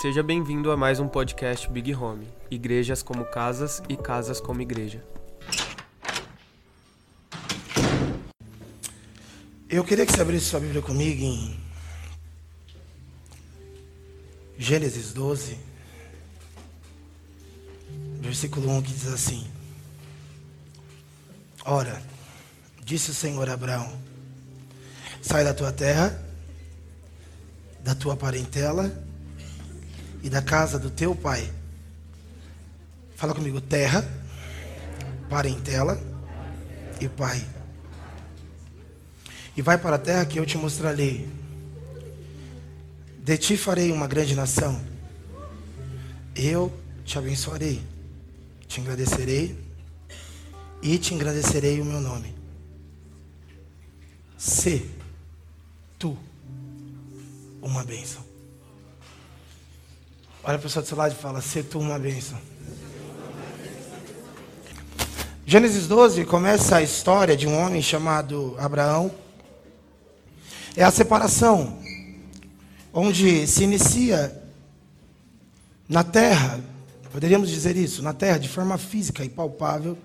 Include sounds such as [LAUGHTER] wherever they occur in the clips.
Seja bem-vindo a mais um podcast Big Home. Igrejas como casas e casas como igreja. Eu queria que você abrisse sua Bíblia comigo em Gênesis 12, versículo 1, que diz assim: Ora, disse o Senhor a Abraão: Sai da tua terra, da tua parentela e da casa do teu pai. Fala comigo: terra, parentela e pai. E vai para a terra que eu te mostrarei. De ti farei uma grande nação. Eu te abençoarei, te agradecerei e te agradecerei o meu nome. Se tu uma bênção. Olha a pessoa do seu lado e fala: Se tu uma bênção. Gênesis 12 começa a história de um homem chamado Abraão. É a separação, onde se inicia na terra, poderíamos dizer isso, na terra, de forma física e palpável,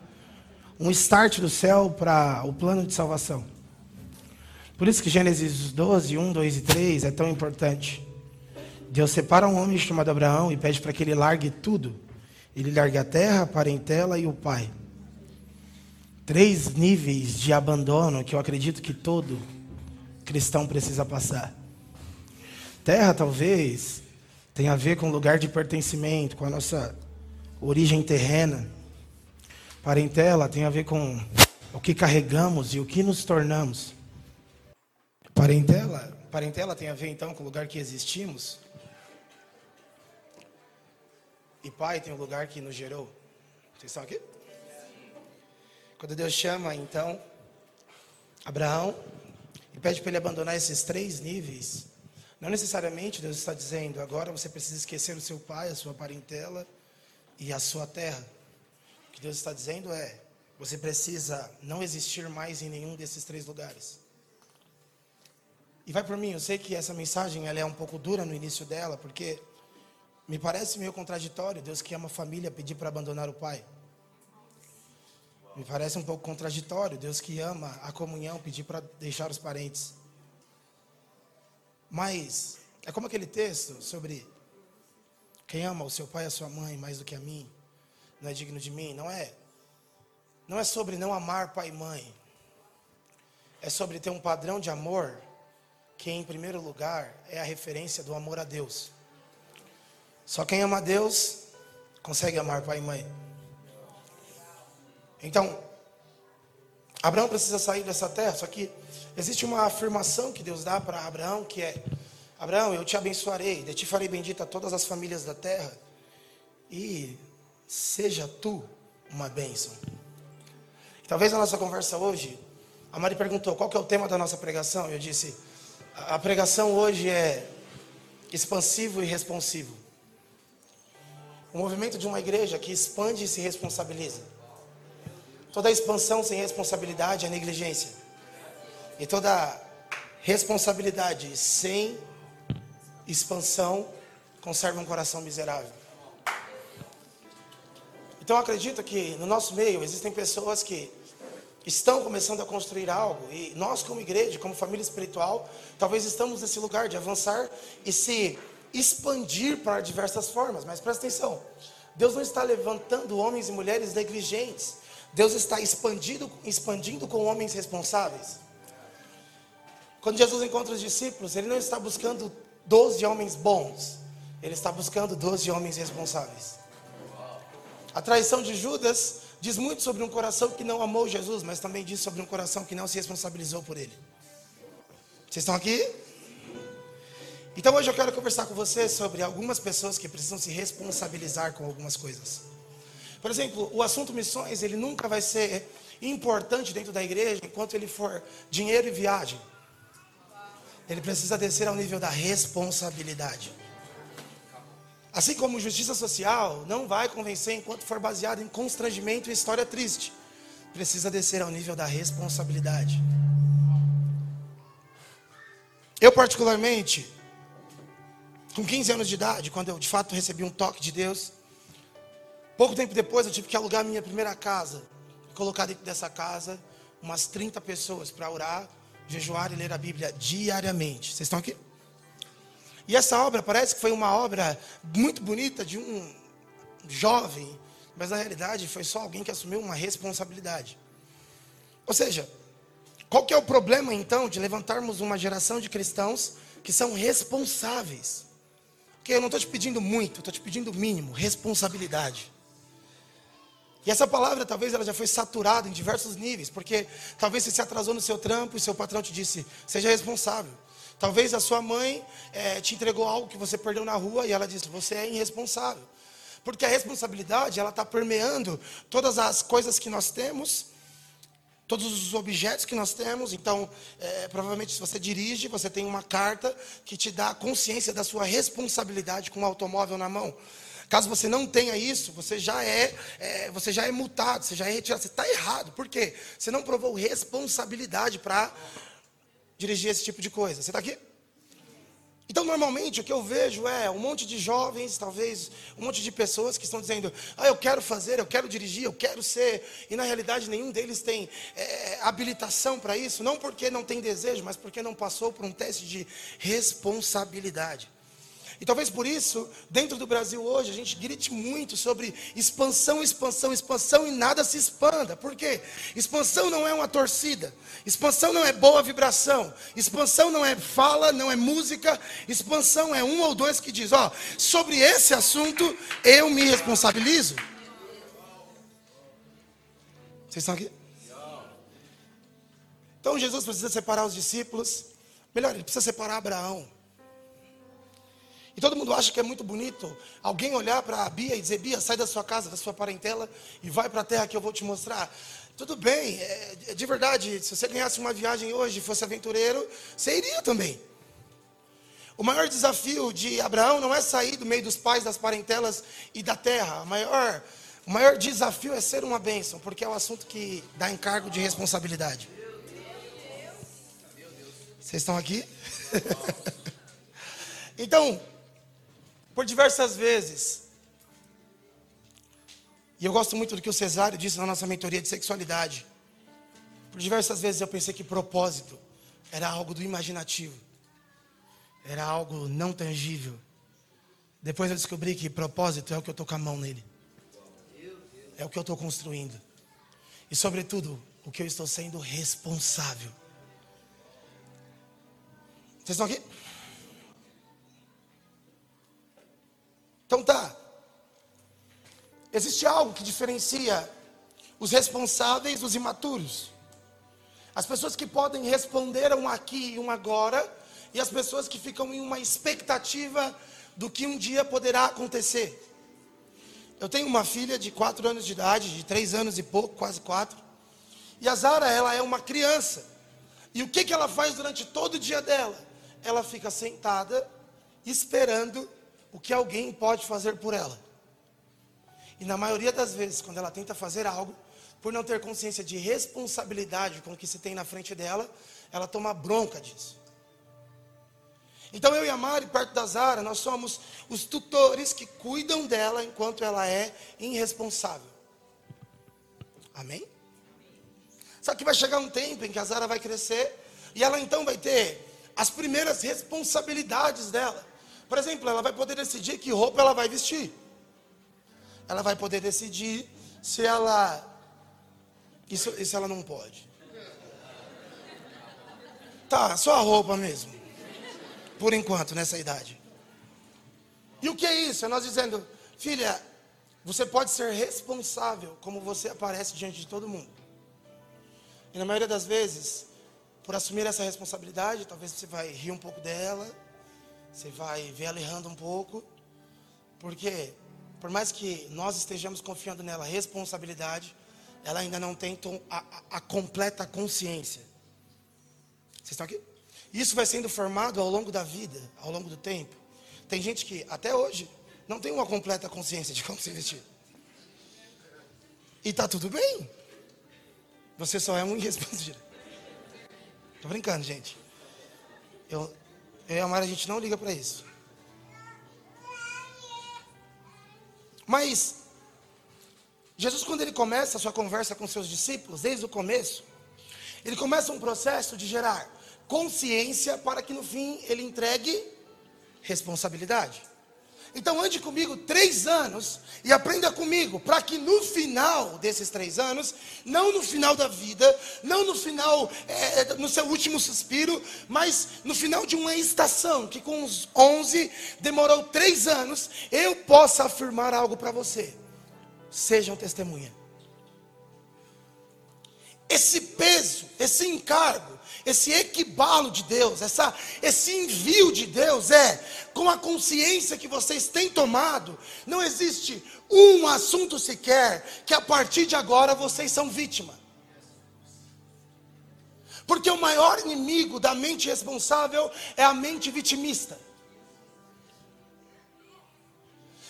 um start do céu para o plano de salvação. Por isso que Gênesis 12, 1, 2 e 3 é tão importante. Deus separa um homem chamado Abraão e pede para que ele largue tudo. Ele largue a terra, a parentela e o pai. Três níveis de abandono que eu acredito que todo cristão precisa passar. Terra, talvez, tenha a ver com lugar de pertencimento, com a nossa origem terrena. Parentela tem a ver com o que carregamos e o que nos tornamos. Parentela, parentela tem a ver então com o lugar que existimos. E pai tem o lugar que nos gerou. Vocês estão aqui? Quando Deus chama então Abraão e pede para ele abandonar esses três níveis, não necessariamente Deus está dizendo agora você precisa esquecer o seu pai, a sua parentela e a sua terra. O que Deus está dizendo é você precisa não existir mais em nenhum desses três lugares. E vai por mim, eu sei que essa mensagem ela é um pouco dura no início dela, porque me parece meio contraditório Deus que ama a família pedir para abandonar o pai. Me parece um pouco contraditório Deus que ama a comunhão pedir para deixar os parentes. Mas é como aquele texto sobre quem ama o seu pai e a sua mãe mais do que a mim, não é digno de mim, não é? Não é sobre não amar pai e mãe. É sobre ter um padrão de amor que, em primeiro lugar, é a referência do amor a Deus. Só quem ama Deus consegue amar pai e mãe. Então, Abraão precisa sair dessa terra, só que existe uma afirmação que Deus dá para Abraão, que é: Abraão, eu te abençoarei, de ti farei bendita todas as famílias da terra, e seja tu uma bênção. Talvez na nossa conversa hoje, a Mari perguntou qual que é o tema da nossa pregação, eu disse: a pregação hoje é expansivo e responsivo. O movimento de uma igreja que expande e se responsabiliza. Toda expansão sem responsabilidade é negligência. E toda responsabilidade sem expansão conserva um coração miserável. Então eu acredito que no nosso meio existem pessoas que estão começando a construir algo e nós como igreja, como família espiritual, talvez estamos nesse lugar de avançar e se expandir para diversas formas, mas presta atenção. Deus não está levantando homens e mulheres negligentes. Deus está expandindo, expandindo com homens responsáveis. Quando Jesus encontra os discípulos, ele não está buscando 12 homens bons, ele está buscando 12 homens responsáveis. A traição de Judas diz muito sobre um coração que não amou Jesus, mas também diz sobre um coração que não se responsabilizou por ele. Vocês estão aqui? Então hoje eu quero conversar com você sobre algumas pessoas que precisam se responsabilizar com algumas coisas. Por exemplo, o assunto missões, ele nunca vai ser importante dentro da igreja enquanto ele for dinheiro e viagem. Ele precisa descer ao nível da responsabilidade. Assim como justiça social não vai convencer enquanto for baseado em constrangimento e história triste. Precisa descer ao nível da responsabilidade. Eu particularmente com 15 anos de idade, quando eu de fato recebi um toque de Deus, pouco tempo depois eu tive que alugar minha primeira casa, colocar dentro dessa casa umas 30 pessoas para orar, jejuar e ler a Bíblia diariamente. Vocês estão aqui? E essa obra parece que foi uma obra muito bonita de um jovem, mas na realidade foi só alguém que assumiu uma responsabilidade. Ou seja, qual que é o problema então de levantarmos uma geração de cristãos que são responsáveis? Porque eu não estou te pedindo muito, estou te pedindo o mínimo, responsabilidade. E essa palavra talvez ela já foi saturada em diversos níveis, porque talvez você se atrasou no seu trampo e seu patrão te disse, seja responsável. Talvez a sua mãe é, te entregou algo que você perdeu na rua e ela disse, você é irresponsável. Porque a responsabilidade ela está permeando todas as coisas que nós temos, todos os objetos que nós temos. Então, é, provavelmente, se você dirige, você tem uma carta que te dá consciência da sua responsabilidade com o automóvel na mão. Caso você não tenha isso, você já é, é você já é multado, você já é retirado. Você está errado. Por quê? Você não provou responsabilidade para dirigir esse tipo de coisa. Você está aqui? Então, normalmente, o que eu vejo é um monte de jovens, talvez um monte de pessoas que estão dizendo: Ah, eu quero fazer, eu quero dirigir, eu quero ser. E na realidade, nenhum deles tem é, habilitação para isso, não porque não tem desejo, mas porque não passou por um teste de responsabilidade. E talvez por isso, dentro do Brasil hoje, a gente grite muito sobre expansão, expansão, expansão e nada se expanda. Por quê? Expansão não é uma torcida. Expansão não é boa vibração. Expansão não é fala, não é música. Expansão é um ou dois que diz: Ó, sobre esse assunto eu me responsabilizo. Vocês estão aqui? Então Jesus precisa separar os discípulos. Melhor, ele precisa separar Abraão. E todo mundo acha que é muito bonito alguém olhar para a Bia e dizer: Bia, sai da sua casa, da sua parentela e vai para a terra que eu vou te mostrar. Tudo bem, é, é, de verdade, se você ganhasse uma viagem hoje e fosse aventureiro, você iria também. O maior desafio de Abraão não é sair do meio dos pais, das parentelas e da terra. O maior, o maior desafio é ser uma bênção, porque é o um assunto que dá encargo de responsabilidade. Vocês estão aqui? [LAUGHS] então, por diversas vezes. E eu gosto muito do que o Cesário disse na nossa mentoria de sexualidade. Por diversas vezes eu pensei que propósito era algo do imaginativo, era algo não tangível. Depois eu descobri que propósito é o que eu estou com a mão nele, é o que eu estou construindo, e sobretudo o que eu estou sendo responsável. Vocês estão aqui? Então tá. Existe algo que diferencia os responsáveis dos imaturos. As pessoas que podem responder um aqui e um agora, e as pessoas que ficam em uma expectativa do que um dia poderá acontecer. Eu tenho uma filha de quatro anos de idade, de três anos e pouco, quase quatro. E a Zara, ela é uma criança. E o que, que ela faz durante todo o dia dela? Ela fica sentada, esperando o que alguém pode fazer por ela. E na maioria das vezes, quando ela tenta fazer algo, por não ter consciência de responsabilidade com o que se tem na frente dela, ela toma bronca disso. Então eu e a Mari, perto da Zara, nós somos os tutores que cuidam dela enquanto ela é irresponsável. Amém? Só que vai chegar um tempo em que a Zara vai crescer e ela então vai ter as primeiras responsabilidades dela. Por exemplo, ela vai poder decidir que roupa ela vai vestir. Ela vai poder decidir se ela. Isso, isso ela não pode. Tá, só a roupa mesmo. Por enquanto, nessa idade. E o que é isso? É nós dizendo, filha, você pode ser responsável como você aparece diante de todo mundo. E na maioria das vezes, por assumir essa responsabilidade, talvez você vai rir um pouco dela, você vai ver ela errando um pouco, porque por mais que nós estejamos confiando nela responsabilidade, ela ainda não tem a, a, completa consciência. Vocês estão aqui? Isso vai sendo formado ao longo da vida, ao longo do tempo. Tem gente que até hoje não tem uma completa consciência de como se vestir. E tá tudo bem. Você só é um [LAUGHS] irresponsável. Tô brincando, gente. Eu, eu e a a gente não liga para isso. Mas, Jesus, quando ele começa a sua conversa com seus discípulos, desde o começo, ele começa um processo de gerar consciência para que no fim ele entregue responsabilidade. Então ande comigo três anos e aprenda comigo, para que no final desses três anos, não no final da vida, não no final, é, é no seu último suspiro, mas no final de uma estação, que com os onze demorou três anos, eu possa afirmar algo para você. Sejam testemunha. Esse peso, esse encargo, esse equibalo de Deus, essa, esse envio de Deus é, com a consciência que vocês têm tomado, não existe um assunto sequer que a partir de agora vocês são vítima. Porque o maior inimigo da mente responsável é a mente vitimista.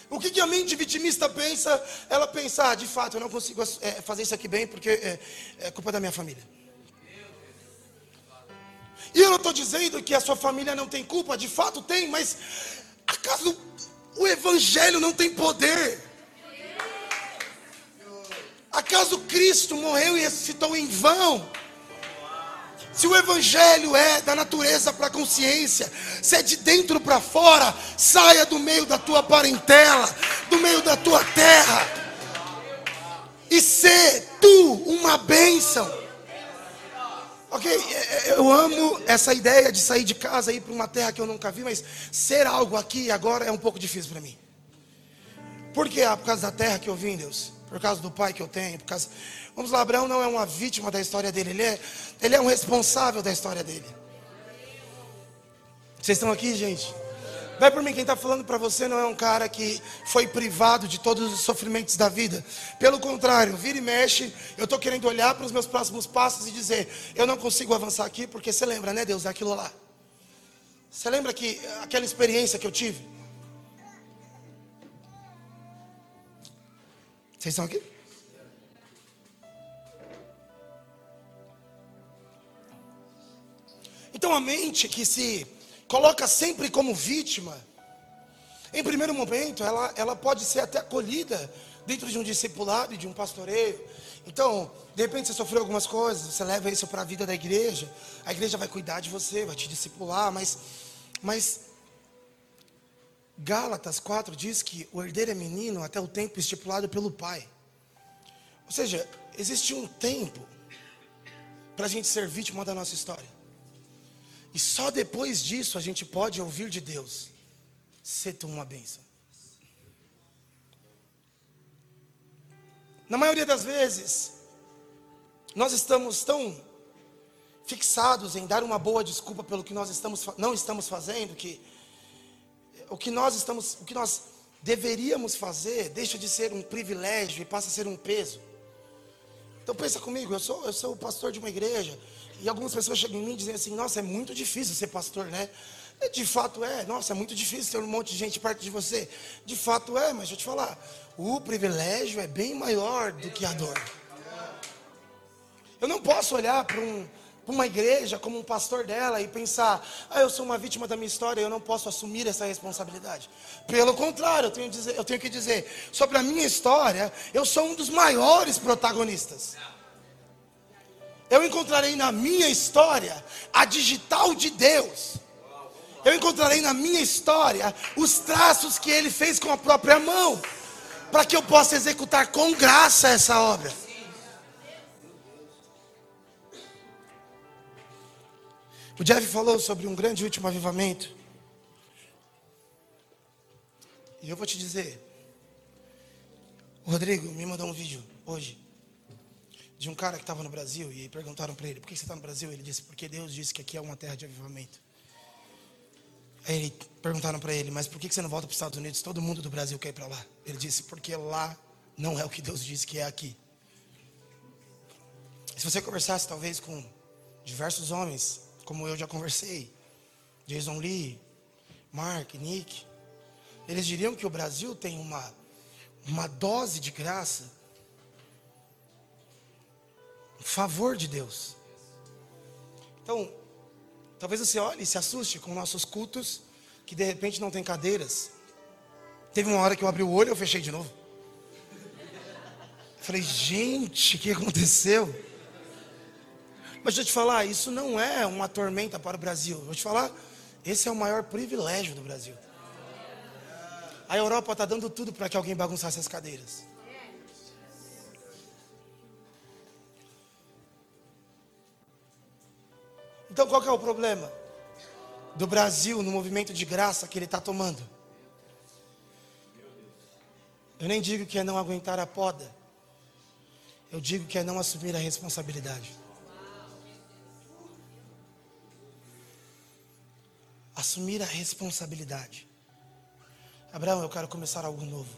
O que, que, a mente vitimista pensa? Ela pensa, ah, de fato, eu não consigo é, fazer isso aqui bem porque é, é culpa da minha família. E eu não estou dizendo que a sua família não tem culpa, de fato tem, mas acaso o Evangelho não tem poder? Acaso Cristo morreu e ressuscitou em vão? Se o Evangelho é da natureza para a consciência, se é de dentro para fora, saia do meio da tua parentela, do meio da tua terra, e ser tu uma bênção. Ok, é, é, eu amo essa ideia de sair de casa e ir para uma terra que eu nunca vi, mas ser algo aqui agora é um pouco difícil para mim. Por quê? Ah, por causa da terra que eu vim, Deus. Por causa do pai que eu tenho. Por causa... Vamos lá, Abraão não é uma vítima da história dele, ele é, ele é um responsável da história dele. Vocês estão aqui, gente? Vai por mim, quem está falando para você não é um cara que foi privado de todos os sofrimentos da vida. Pelo contrário, vira e mexe, eu estou querendo olhar para os meus próximos passos e dizer: eu não consigo avançar aqui, porque você lembra, né, Deus, daquilo lá. Você lembra que aquela experiência que eu tive? Vocês estão aqui? Então a mente que se coloca sempre como vítima, em primeiro momento, ela, ela pode ser até acolhida dentro de um discipulado e de um pastoreio. Então, de repente você sofreu algumas coisas, você leva isso para a vida da igreja, a igreja vai cuidar de você, vai te discipular, mas, mas Gálatas 4 diz que o herdeiro é menino até o tempo estipulado pelo pai. Ou seja, existe um tempo para a gente ser vítima da nossa história. E só depois disso a gente pode ouvir de Deus: ser tu uma bênção. Na maioria das vezes, nós estamos tão fixados em dar uma boa desculpa pelo que nós estamos, não estamos fazendo, que o que nós estamos, o que nós deveríamos fazer deixa de ser um privilégio e passa a ser um peso. Então pensa comigo, eu sou, eu sou o pastor de uma igreja, e algumas pessoas chegam em mim e dizem assim: Nossa, é muito difícil ser pastor, né? De fato é, nossa, é muito difícil ter um monte de gente perto de você. De fato é, mas deixa eu te falar: o privilégio é bem maior do que a dor. Eu não posso olhar para um, uma igreja como um pastor dela e pensar: Ah, eu sou uma vítima da minha história, eu não posso assumir essa responsabilidade. Pelo contrário, eu tenho, dizer, eu tenho que dizer: sobre a minha história, eu sou um dos maiores protagonistas eu encontrarei na minha história a digital de Deus. Eu encontrarei na minha história os traços que ele fez com a própria mão, para que eu possa executar com graça essa obra. O Jeff falou sobre um grande último avivamento. E eu vou te dizer, o Rodrigo me mandou um vídeo hoje de um cara que estava no Brasil e perguntaram para ele: por que você está no Brasil? Ele disse: porque Deus disse que aqui é uma terra de avivamento. Aí perguntaram para ele: mas por que você não volta para os Estados Unidos? Todo mundo do Brasil quer ir para lá. Ele disse: porque lá não é o que Deus disse que é aqui. Se você conversasse talvez com diversos homens, como eu já conversei, Jason Lee, Mark, Nick, eles diriam que o Brasil tem uma, uma dose de graça favor de Deus. Então, talvez você olhe e se assuste com nossos cultos, que de repente não tem cadeiras. Teve uma hora que eu abri o olho e eu fechei de novo. Falei, gente, o que aconteceu? Mas deixa eu te falar, isso não é uma tormenta para o Brasil. Vou te falar, esse é o maior privilégio do Brasil. A Europa está dando tudo para que alguém bagunçasse as cadeiras. Então qual é o problema do Brasil no movimento de graça que ele está tomando? Eu nem digo que é não aguentar a poda. Eu digo que é não assumir a responsabilidade. Assumir a responsabilidade. Abraão, eu quero começar algo novo.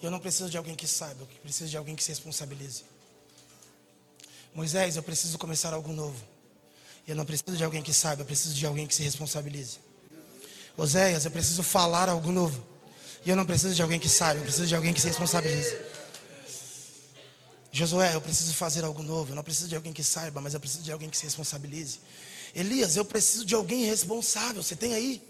Eu não preciso de alguém que saiba, eu preciso de alguém que se responsabilize. Moisés, eu preciso começar algo novo. Eu não preciso de alguém que saiba, eu preciso de alguém que se responsabilize. Oséias, eu preciso falar algo novo. E eu não preciso de alguém que saiba, eu preciso de alguém que se responsabilize. Josué, eu preciso fazer algo novo. Eu não preciso de alguém que saiba, mas eu preciso de alguém que se responsabilize. Elias, eu preciso de alguém responsável. Você tem aí?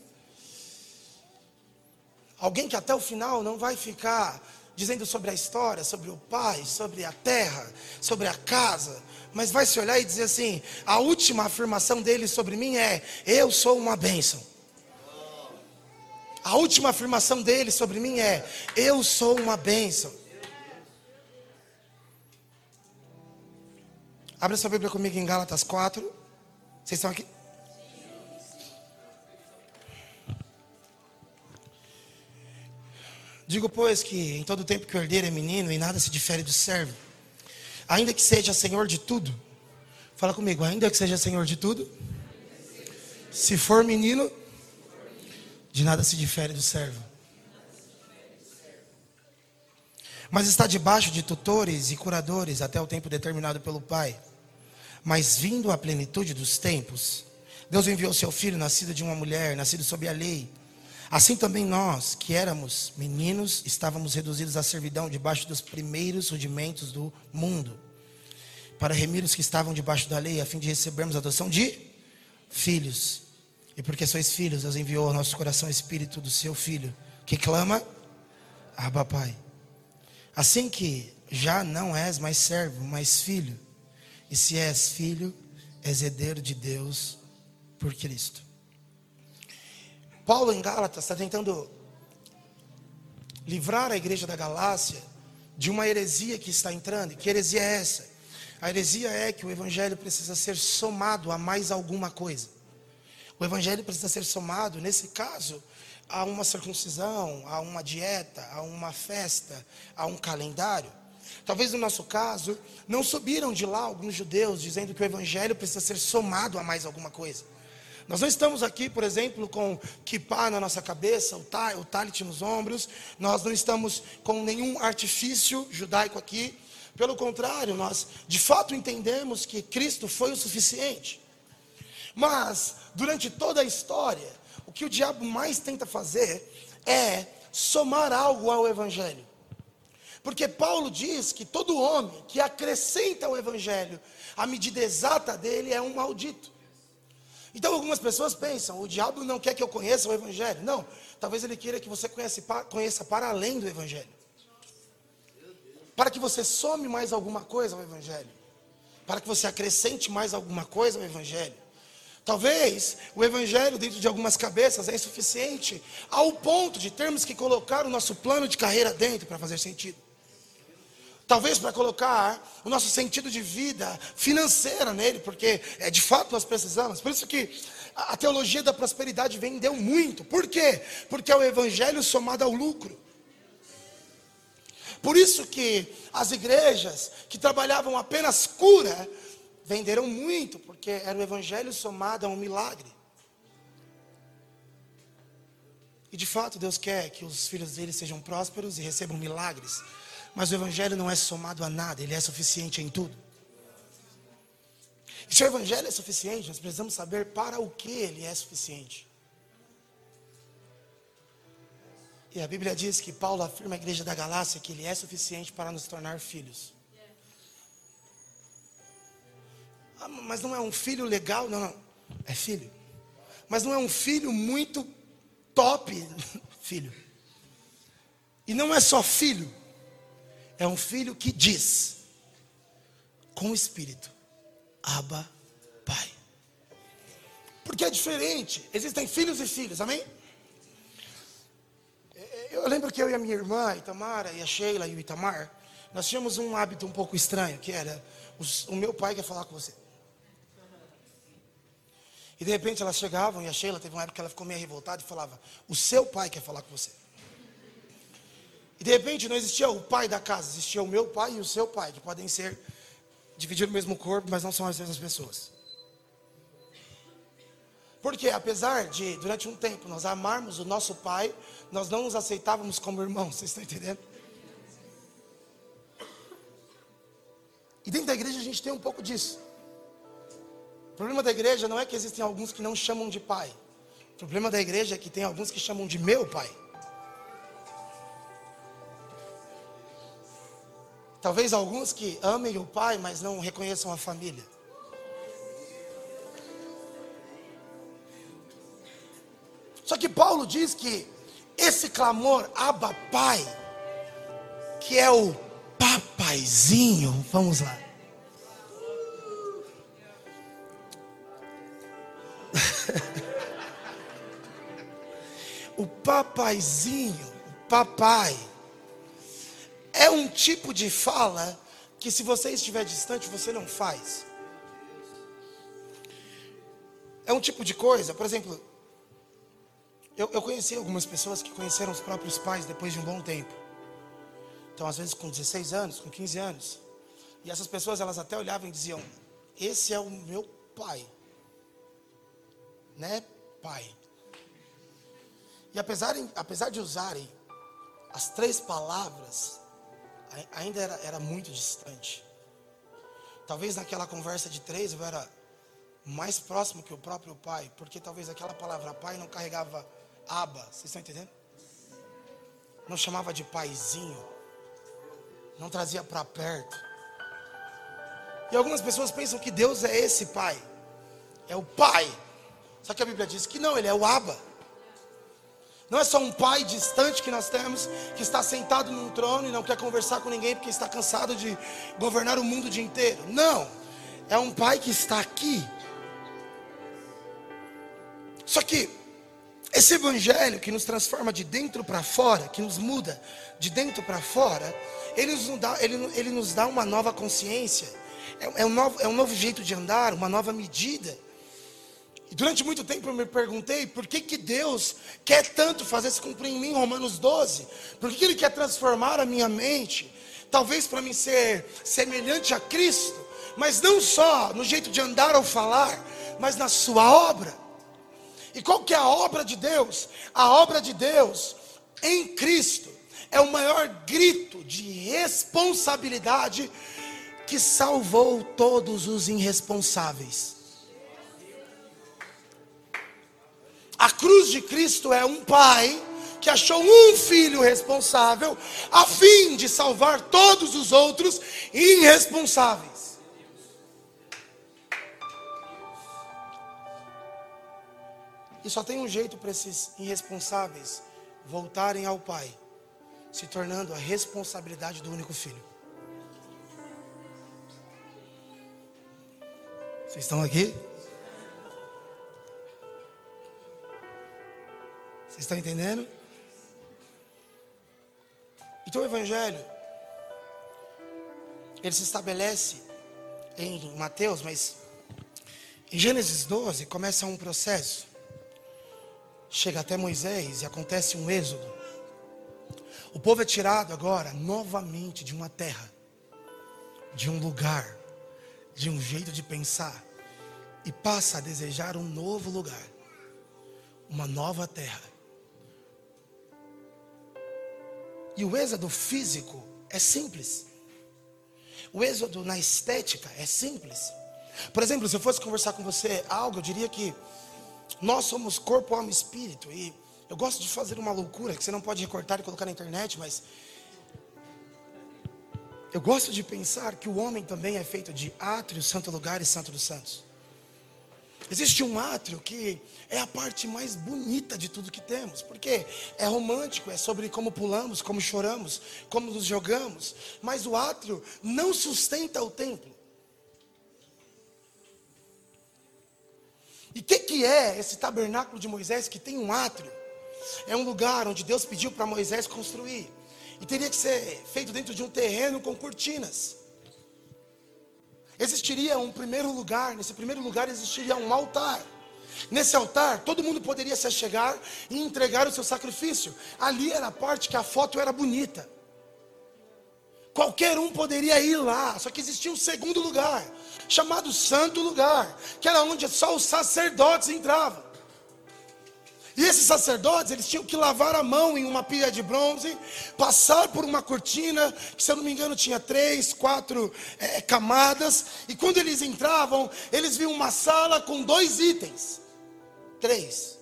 Alguém que até o final não vai ficar dizendo sobre a história, sobre o pai, sobre a terra, sobre a casa, mas vai se olhar e dizer assim: a última afirmação dele sobre mim é: eu sou uma bênção. A última afirmação dele sobre mim é: eu sou uma bênção. Abra sua Bíblia comigo em Gálatas 4. Vocês estão aqui? Digo, pois, que em todo tempo que o herdeiro é menino e nada se difere do servo, ainda que seja senhor de tudo, fala comigo, ainda que seja senhor de tudo, se for menino, de nada se difere do servo. Mas está debaixo de tutores e curadores até o tempo determinado pelo Pai. Mas vindo a plenitude dos tempos, Deus enviou seu filho, nascido de uma mulher, nascido sob a lei Assim também nós, que éramos meninos, estávamos reduzidos à servidão debaixo dos primeiros rudimentos do mundo, para remir os que estavam debaixo da lei, a fim de recebermos a adoção de filhos. E porque sois filhos, Deus enviou ao nosso coração o espírito do seu filho, que clama: Abba, Pai. Assim que já não és mais servo, mas filho, e se és filho, és herdeiro de Deus por Cristo. Paulo em Gálatas está tentando livrar a igreja da Galácia de uma heresia que está entrando. Que heresia é essa? A heresia é que o evangelho precisa ser somado a mais alguma coisa. O evangelho precisa ser somado, nesse caso, a uma circuncisão, a uma dieta, a uma festa, a um calendário. Talvez no nosso caso, não subiram de lá alguns judeus dizendo que o evangelho precisa ser somado a mais alguma coisa. Nós não estamos aqui, por exemplo, com kippah na nossa cabeça, o, o talit nos ombros. Nós não estamos com nenhum artifício judaico aqui. Pelo contrário, nós de fato entendemos que Cristo foi o suficiente. Mas, durante toda a história, o que o diabo mais tenta fazer é somar algo ao Evangelho. Porque Paulo diz que todo homem que acrescenta ao Evangelho a medida exata dele é um maldito. Então algumas pessoas pensam, o diabo não quer que eu conheça o Evangelho. Não, talvez ele queira que você conheça, conheça para além do Evangelho. Para que você some mais alguma coisa ao Evangelho. Para que você acrescente mais alguma coisa ao Evangelho. Talvez o Evangelho dentro de algumas cabeças é insuficiente ao ponto de termos que colocar o nosso plano de carreira dentro para fazer sentido. Talvez para colocar o nosso sentido de vida financeira nele, porque é, de fato nós precisamos. Por isso que a teologia da prosperidade vendeu muito. Por quê? Porque é o evangelho somado ao lucro. Por isso que as igrejas que trabalhavam apenas cura venderam muito, porque era o evangelho somado a um milagre. E de fato Deus quer que os filhos dele sejam prósperos e recebam milagres. Mas o Evangelho não é somado a nada, ele é suficiente em tudo. E se o Evangelho é suficiente, nós precisamos saber para o que ele é suficiente. E a Bíblia diz que Paulo afirma à igreja da Galácia que ele é suficiente para nos tornar filhos. Ah, mas não é um filho legal, não, não. É filho. Mas não é um filho muito top, [LAUGHS] filho. E não é só filho, é um filho que diz, com o Espírito, Abba, Pai. Porque é diferente. Existem filhos e filhos, amém? Eu lembro que eu e a minha irmã, Itamara, e a Sheila e o Itamar, nós tínhamos um hábito um pouco estranho, que era, o meu pai quer falar com você. E de repente elas chegavam, e a Sheila teve uma época que ela ficou meio revoltada e falava, o seu pai quer falar com você. E de repente não existia o pai da casa, existia o meu pai e o seu pai, que podem ser dividir o mesmo corpo, mas não são as mesmas pessoas. Porque apesar de, durante um tempo, nós amarmos o nosso pai, nós não nos aceitávamos como irmãos, vocês estão entendendo? E dentro da igreja a gente tem um pouco disso. O problema da igreja não é que existem alguns que não chamam de pai. O problema da igreja é que tem alguns que chamam de meu pai. Talvez alguns que amem o pai, mas não reconheçam a família. Só que Paulo diz que esse clamor, Abba Pai, que é o papaizinho, vamos lá. [LAUGHS] o papaizinho, o papai, é um tipo de fala que se você estiver distante, você não faz. É um tipo de coisa, por exemplo, eu, eu conheci algumas pessoas que conheceram os próprios pais depois de um bom tempo. Então, às vezes com 16 anos, com 15 anos. E essas pessoas, elas até olhavam e diziam: Esse é o meu pai. Né, pai? E apesar, apesar de usarem as três palavras ainda era, era muito distante. Talvez naquela conversa de três eu era mais próximo que o próprio pai, porque talvez aquela palavra pai não carregava aba, vocês estão entendendo? Não chamava de paizinho, não trazia para perto. E algumas pessoas pensam que Deus é esse pai, é o pai. Só que a Bíblia diz que não, ele é o aba. Não é só um pai distante que nós temos, que está sentado num trono e não quer conversar com ninguém porque está cansado de governar o mundo o dia inteiro. Não. É um pai que está aqui. Só que esse evangelho que nos transforma de dentro para fora, que nos muda de dentro para fora, ele nos, dá, ele, ele nos dá uma nova consciência, é, é, um novo, é um novo jeito de andar, uma nova medida. E durante muito tempo eu me perguntei por que, que Deus quer tanto fazer se cumprir em mim Romanos 12? Por que Ele quer transformar a minha mente? Talvez para mim ser semelhante a Cristo, mas não só no jeito de andar ou falar, mas na sua obra. E qual que é a obra de Deus? A obra de Deus em Cristo é o maior grito de responsabilidade que salvou todos os irresponsáveis. A cruz de Cristo é um pai que achou um filho responsável a fim de salvar todos os outros irresponsáveis. E só tem um jeito para esses irresponsáveis voltarem ao pai, se tornando a responsabilidade do único filho. Vocês estão aqui? Vocês estão entendendo? Então o Evangelho, ele se estabelece em Mateus, mas em Gênesis 12 começa um processo. Chega até Moisés e acontece um êxodo. O povo é tirado agora novamente de uma terra, de um lugar, de um jeito de pensar, e passa a desejar um novo lugar, uma nova terra. E o êxodo físico é simples. O êxodo na estética é simples. Por exemplo, se eu fosse conversar com você algo, eu diria que nós somos corpo, alma e espírito. E eu gosto de fazer uma loucura que você não pode recortar e colocar na internet, mas eu gosto de pensar que o homem também é feito de átrio, santo lugar e santo dos santos. Existe um átrio que é a parte mais bonita de tudo que temos, porque é romântico, é sobre como pulamos, como choramos, como nos jogamos, mas o átrio não sustenta o templo. E o que, que é esse tabernáculo de Moisés que tem um átrio? É um lugar onde Deus pediu para Moisés construir. E teria que ser feito dentro de um terreno com cortinas. Existiria um primeiro lugar, nesse primeiro lugar existiria um altar. Nesse altar, todo mundo poderia se chegar e entregar o seu sacrifício. Ali era a parte que a foto era bonita. Qualquer um poderia ir lá, só que existia um segundo lugar, chamado Santo Lugar, que era onde só os sacerdotes entravam. E esses sacerdotes, eles tinham que lavar a mão em uma pilha de bronze, passar por uma cortina, que se eu não me engano tinha três, quatro é, camadas, e quando eles entravam, eles viam uma sala com dois itens. Três.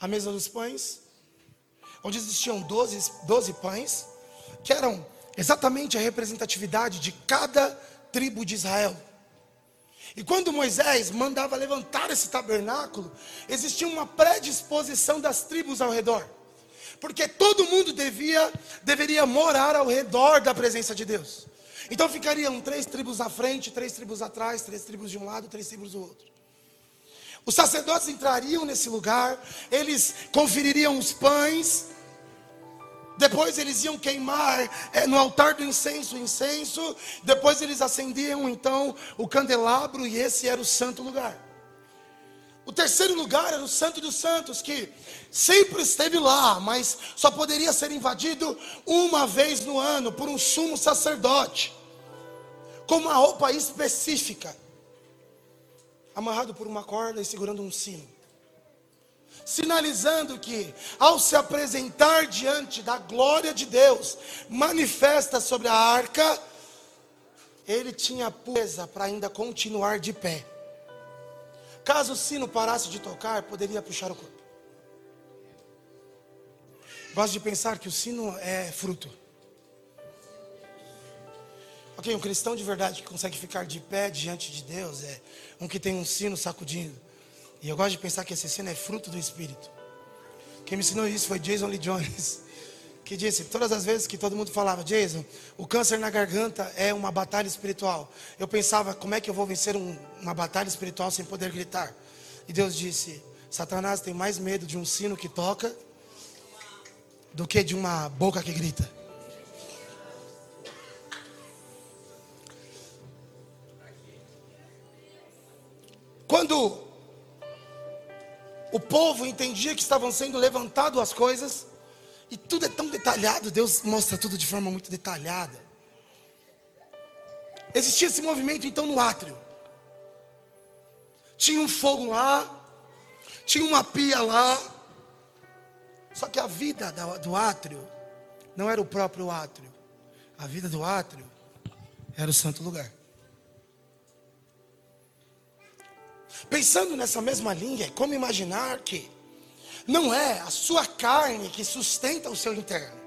A mesa dos pães, onde existiam doze, doze pães, que eram exatamente a representatividade de cada tribo de Israel. E quando Moisés mandava levantar esse tabernáculo, existia uma predisposição das tribos ao redor. Porque todo mundo devia, deveria morar ao redor da presença de Deus. Então ficariam três tribos na frente, três tribos atrás, três tribos de um lado, três tribos do outro. Os sacerdotes entrariam nesse lugar, eles confeririam os pães, depois eles iam queimar é, no altar do incenso o incenso. Depois eles acendiam então o candelabro e esse era o santo lugar. O terceiro lugar era o Santo dos Santos, que sempre esteve lá, mas só poderia ser invadido uma vez no ano por um sumo sacerdote, com uma roupa específica, amarrado por uma corda e segurando um sino sinalizando que, ao se apresentar diante da glória de Deus, manifesta sobre a arca, ele tinha pureza para ainda continuar de pé. Caso o sino parasse de tocar, poderia puxar o corpo. Gosto de pensar que o sino é fruto. Ok, um cristão de verdade que consegue ficar de pé diante de Deus é um que tem um sino sacudindo. E eu gosto de pensar que esse ensino é fruto do Espírito. Quem me ensinou isso foi Jason Lee Jones, [LAUGHS] que disse: todas as vezes que todo mundo falava, Jason, o câncer na garganta é uma batalha espiritual. Eu pensava, como é que eu vou vencer um, uma batalha espiritual sem poder gritar? E Deus disse: Satanás tem mais medo de um sino que toca do que de uma boca que grita. Quando o povo entendia que estavam sendo levantadas as coisas, e tudo é tão detalhado, Deus mostra tudo de forma muito detalhada. Existia esse movimento então no átrio. Tinha um fogo lá, tinha uma pia lá. Só que a vida do átrio não era o próprio átrio. A vida do átrio era o santo lugar. Pensando nessa mesma linha, como imaginar que não é a sua carne que sustenta o seu interno,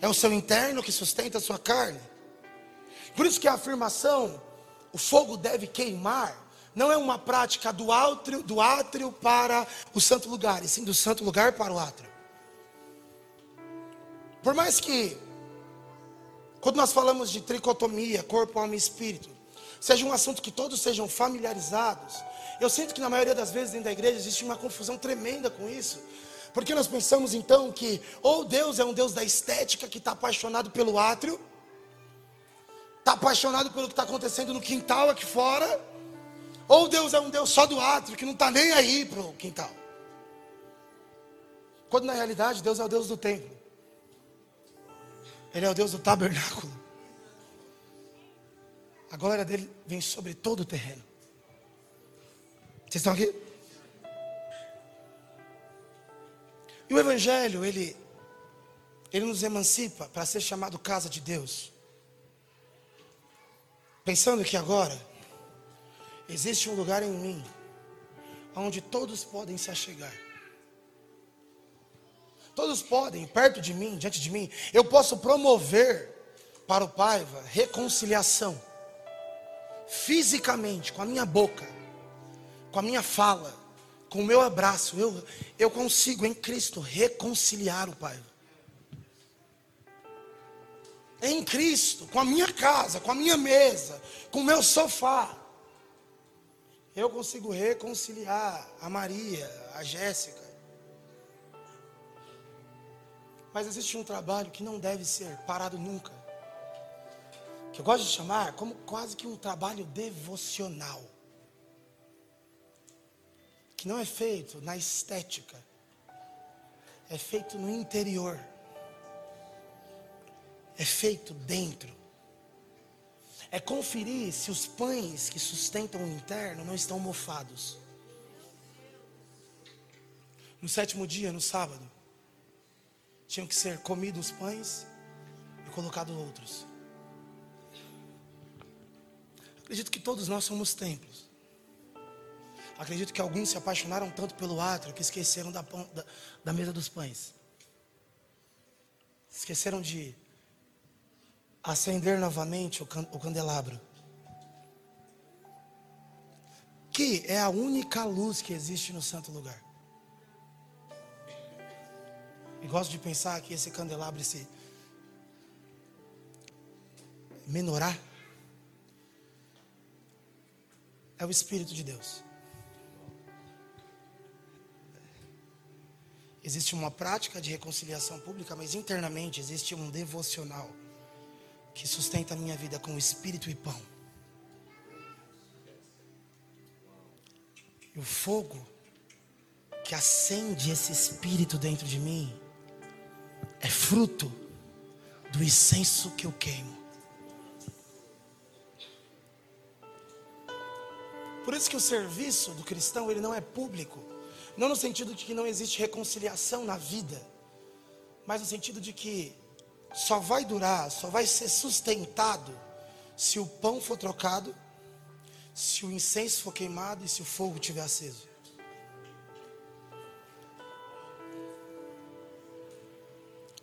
é o seu interno que sustenta a sua carne. Por isso que a afirmação, o fogo deve queimar, não é uma prática do átrio, do átrio para o santo lugar, e sim do santo lugar para o átrio. Por mais que, quando nós falamos de tricotomia, corpo, alma e espírito, seja um assunto que todos sejam familiarizados. Eu sinto que na maioria das vezes dentro da igreja existe uma confusão tremenda com isso. Porque nós pensamos então que ou Deus é um Deus da estética que está apaixonado pelo átrio, está apaixonado pelo que está acontecendo no quintal aqui fora, ou Deus é um Deus só do átrio, que não está nem aí para o quintal. Quando na realidade Deus é o Deus do templo, Ele é o Deus do tabernáculo. A glória dele vem sobre todo o terreno. Vocês estão aqui? E o Evangelho, ele, ele nos emancipa para ser chamado casa de Deus. Pensando que agora existe um lugar em mim onde todos podem se achegar. Todos podem, perto de mim, diante de mim, eu posso promover para o Paiva reconciliação. Fisicamente, com a minha boca, com a minha fala, com o meu abraço, eu, eu consigo em Cristo reconciliar o Pai. Em Cristo, com a minha casa, com a minha mesa, com o meu sofá, eu consigo reconciliar a Maria, a Jéssica. Mas existe um trabalho que não deve ser parado nunca que eu gosto de chamar como quase que um trabalho devocional. Que não é feito na estética, é feito no interior, é feito dentro. É conferir se os pães que sustentam o interno não estão mofados. No sétimo dia, no sábado, tinham que ser comidos os pães e colocados outros. Acredito que todos nós somos templos. Acredito que alguns se apaixonaram tanto pelo átrio que esqueceram da, da, da mesa dos pães. Esqueceram de acender novamente o, can, o candelabro. Que é a única luz que existe no santo lugar. E gosto de pensar que esse candelabro, esse menorá, é o Espírito de Deus. Existe uma prática de reconciliação pública, mas internamente existe um devocional que sustenta a minha vida com espírito e pão. E o fogo que acende esse espírito dentro de mim é fruto do incenso que eu queimo. Por isso que o serviço do cristão ele não é público, não no sentido de que não existe reconciliação na vida, mas no sentido de que só vai durar, só vai ser sustentado se o pão for trocado, se o incenso for queimado e se o fogo estiver aceso.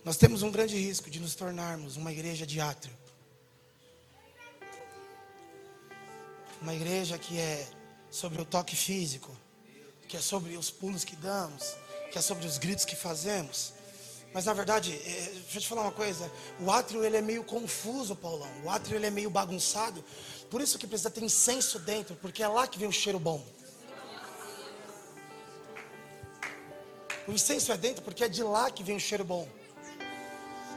Nós temos um grande risco de nos tornarmos uma igreja de átrio. Uma igreja que é sobre o toque físico, que é sobre os pulos que damos, que é sobre os gritos que fazemos. Mas na verdade, é, deixa eu te falar uma coisa, o átrio ele é meio confuso, Paulão. O átrio ele é meio bagunçado. Por isso que precisa ter incenso dentro, porque é lá que vem o cheiro bom. O incenso é dentro porque é de lá que vem o cheiro bom.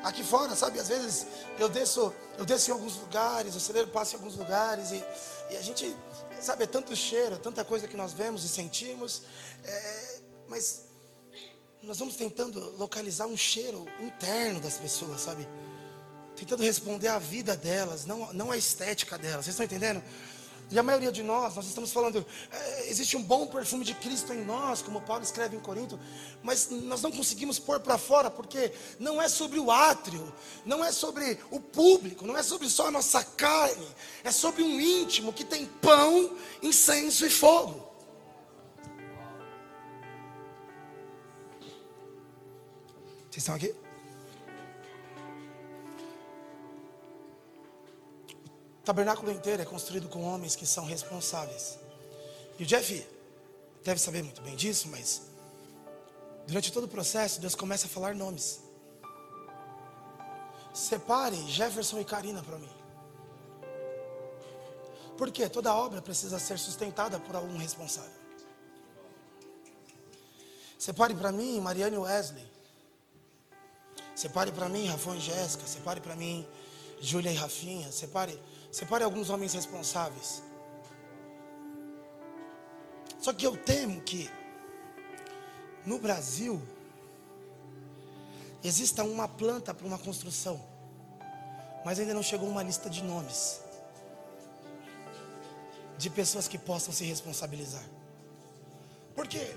Aqui fora, sabe, às vezes eu desço, eu desço em alguns lugares, o celeiro passa em alguns lugares e, e a gente Sabe, é tanto cheiro, é tanta coisa que nós vemos e sentimos, é, mas nós vamos tentando localizar um cheiro interno das pessoas, sabe? Tentando responder à vida delas, não, não à estética delas. Vocês estão entendendo? E a maioria de nós, nós estamos falando, é, existe um bom perfume de Cristo em nós, como Paulo escreve em Corinto, mas nós não conseguimos pôr para fora, porque não é sobre o átrio, não é sobre o público, não é sobre só a nossa carne, é sobre um íntimo que tem pão, incenso e fogo. Vocês estão aqui? Tabernáculo inteiro é construído com homens que são responsáveis. E o Jeff deve saber muito bem disso, mas durante todo o processo, Deus começa a falar nomes. Separe Jefferson e Karina para mim. Porque toda obra precisa ser sustentada por algum responsável. Separe para mim Mariane Wesley. Separe para mim Rafão e Jéssica. Separe para mim Júlia e Rafinha. Separe Separe alguns homens responsáveis. Só que eu temo que no Brasil exista uma planta para uma construção, mas ainda não chegou uma lista de nomes de pessoas que possam se responsabilizar. Por quê?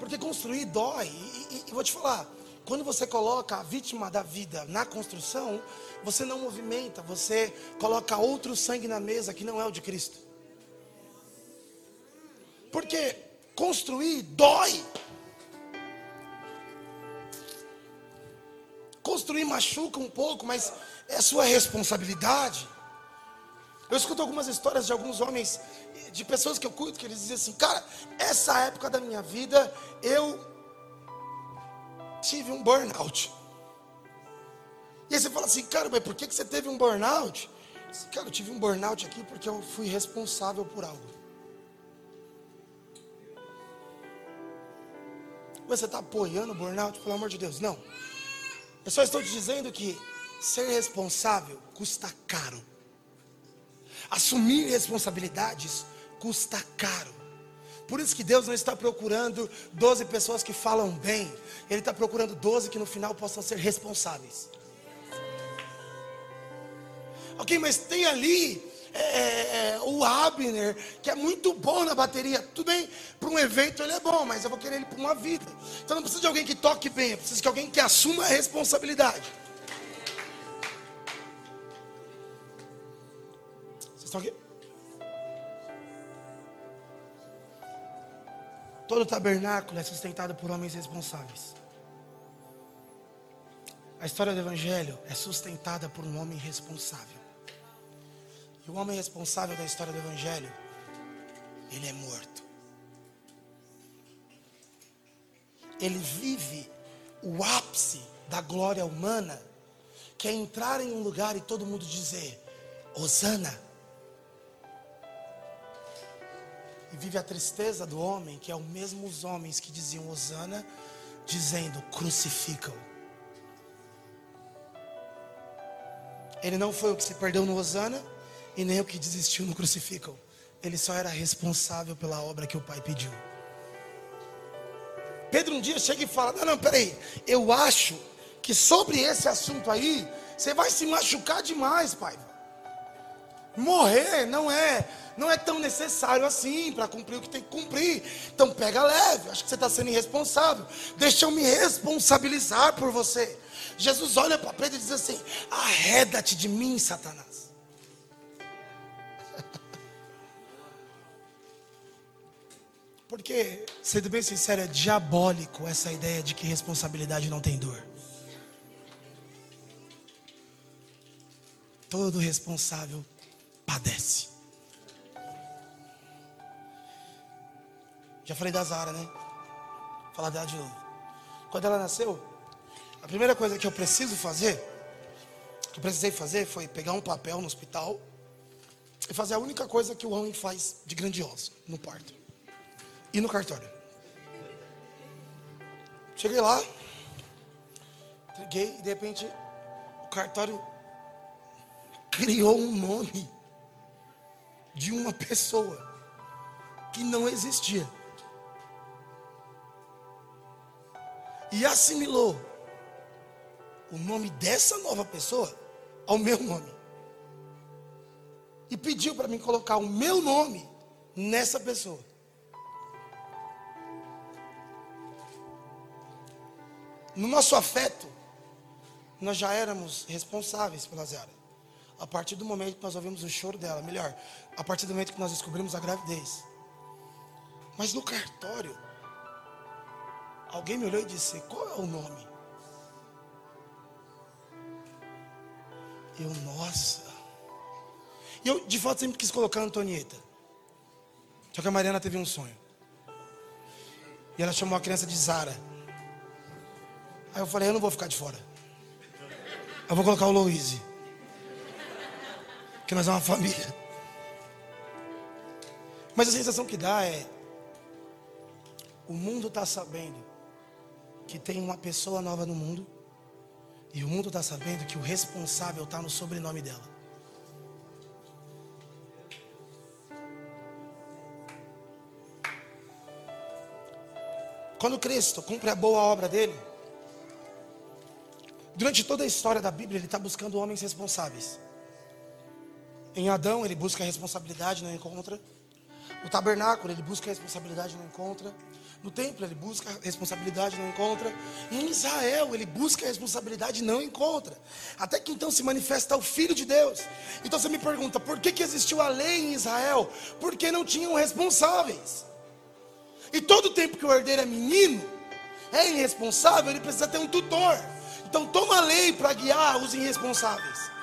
Porque construir dói. E, e, e vou te falar, quando você coloca a vítima da vida na construção, você não movimenta, você coloca outro sangue na mesa que não é o de Cristo. Porque construir dói. Construir machuca um pouco, mas é sua responsabilidade. Eu escuto algumas histórias de alguns homens, de pessoas que eu cuido, que eles dizem assim, cara, essa época da minha vida eu tive um burnout. E aí você fala assim, cara, mas por que você teve um burnout? Cara, eu tive um burnout aqui porque eu fui responsável por algo. Mas você está apoiando o burnout, pelo amor de Deus? Não. Eu só estou te dizendo que ser responsável custa caro. Assumir responsabilidades custa caro. Por isso que Deus não está procurando 12 pessoas que falam bem. Ele está procurando 12 que no final possam ser responsáveis. Ok, mas tem ali é, é, é, o Abner, que é muito bom na bateria. Tudo bem, para um evento ele é bom, mas eu vou querer ele para uma vida. Então não precisa de alguém que toque bem, eu preciso de alguém que assuma a responsabilidade. Vocês estão aqui? Todo tabernáculo é sustentado por homens responsáveis. A história do Evangelho é sustentada por um homem responsável. E o homem responsável da história do Evangelho, ele é morto. Ele vive o ápice da glória humana, que é entrar em um lugar e todo mundo dizer: Hosana. E vive a tristeza do homem, que é o mesmo os homens que diziam Hosana, dizendo: crucificam. Ele não foi o que se perdeu no Hosana e nem o que desistiu no crucificam. Ele só era responsável pela obra que o Pai pediu. Pedro um dia chega e fala: Não, não, peraí, eu acho que sobre esse assunto aí, você vai se machucar demais, pai. Morrer não é não é tão necessário assim para cumprir o que tem que cumprir. Então pega leve, acho que você está sendo irresponsável. Deixa eu me responsabilizar por você. Jesus olha para Pedro e diz assim: arreda-te de mim, Satanás. [LAUGHS] Porque, sendo bem sincero, é diabólico essa ideia de que responsabilidade não tem dor. Todo responsável padece. Já falei da Zara, né? Vou falar dela de novo. Quando ela nasceu, a primeira coisa que eu preciso fazer, que eu precisei fazer, foi pegar um papel no hospital e fazer a única coisa que o homem faz de grandioso no parto e no cartório. Cheguei lá, entreguei e de repente o cartório criou um nome de uma pessoa que não existia. E assimilou o nome dessa nova pessoa ao meu nome. E pediu para mim colocar o meu nome nessa pessoa. No nosso afeto, nós já éramos responsáveis pela Zara. A partir do momento que nós ouvimos o choro dela, melhor, a partir do momento que nós descobrimos a gravidez. Mas no cartório, alguém me olhou e disse: Qual é o nome? Eu, nossa. E eu, de fato, sempre quis colocar Antonieta. Só que a Mariana teve um sonho. E ela chamou a criança de Zara. Aí eu falei, eu não vou ficar de fora. Eu vou colocar o Louise. Que nós somos uma família. Mas a sensação que dá é. O mundo está sabendo que tem uma pessoa nova no mundo. E o mundo está sabendo que o responsável está no sobrenome dela. Quando Cristo cumpre a boa obra dele, Durante toda a história da Bíblia, ele está buscando homens responsáveis. Em Adão, ele busca a responsabilidade, não encontra. No tabernáculo, ele busca a responsabilidade, não encontra. No templo, ele busca a responsabilidade, não encontra. Em Israel, ele busca a responsabilidade, não encontra. Até que então se manifesta o Filho de Deus. Então você me pergunta, por que, que existiu a lei em Israel? Porque não tinham responsáveis. E todo tempo que o herdeiro é menino, é irresponsável, ele precisa ter um tutor. Então toma a lei para guiar os irresponsáveis.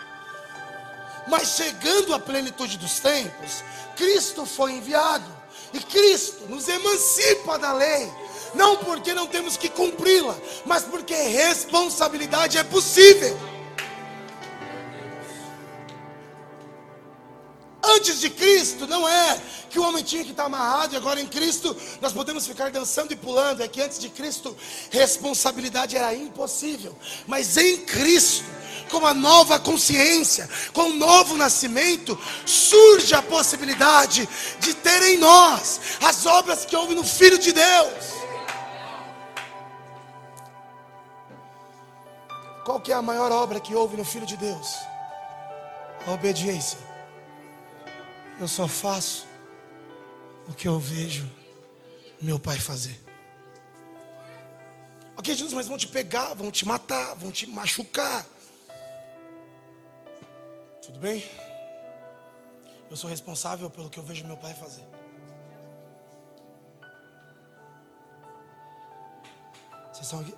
Mas chegando à plenitude dos tempos, Cristo foi enviado. E Cristo nos emancipa da lei. Não porque não temos que cumpri-la, mas porque responsabilidade é possível. Antes de Cristo, não é que o homem tinha que estar amarrado e agora em Cristo nós podemos ficar dançando e pulando. É que antes de Cristo, responsabilidade era impossível. Mas em Cristo, com a nova consciência, com o novo nascimento, surge a possibilidade de ter em nós as obras que houve no Filho de Deus. Qual que é a maior obra que houve no Filho de Deus? A obediência. Eu só faço o que eu vejo meu pai fazer. Ok, Jesus, mas vão te pegar, vão te matar, vão te machucar. Tudo bem? Eu sou responsável pelo que eu vejo meu pai fazer. Vocês estão aqui?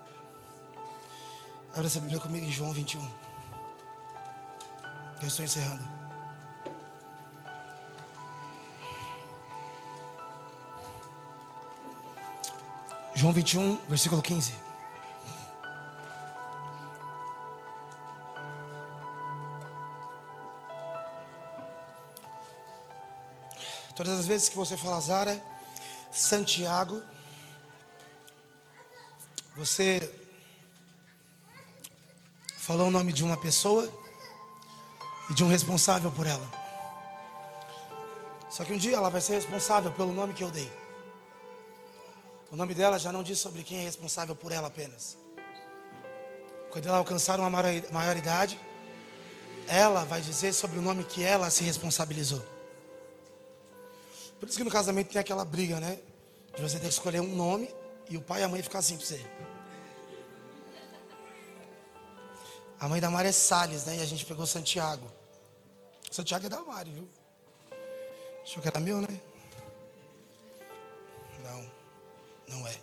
Abra essa Bíblia comigo em João 21. Eu estou encerrando. João 21, versículo 15. Todas as vezes que você fala Zara, Santiago, você falou o nome de uma pessoa e de um responsável por ela. Só que um dia ela vai ser responsável pelo nome que eu dei. O nome dela já não diz sobre quem é responsável por ela apenas. Quando ela alcançar uma maioridade, ela vai dizer sobre o nome que ela se responsabilizou. Por isso que no casamento tem aquela briga, né? De você ter que escolher um nome e o pai e a mãe ficam assim para você. A mãe da Mari é Salles, né? E a gente pegou Santiago. Santiago é da Mari, viu? Achou que era meu, né? Não, não é.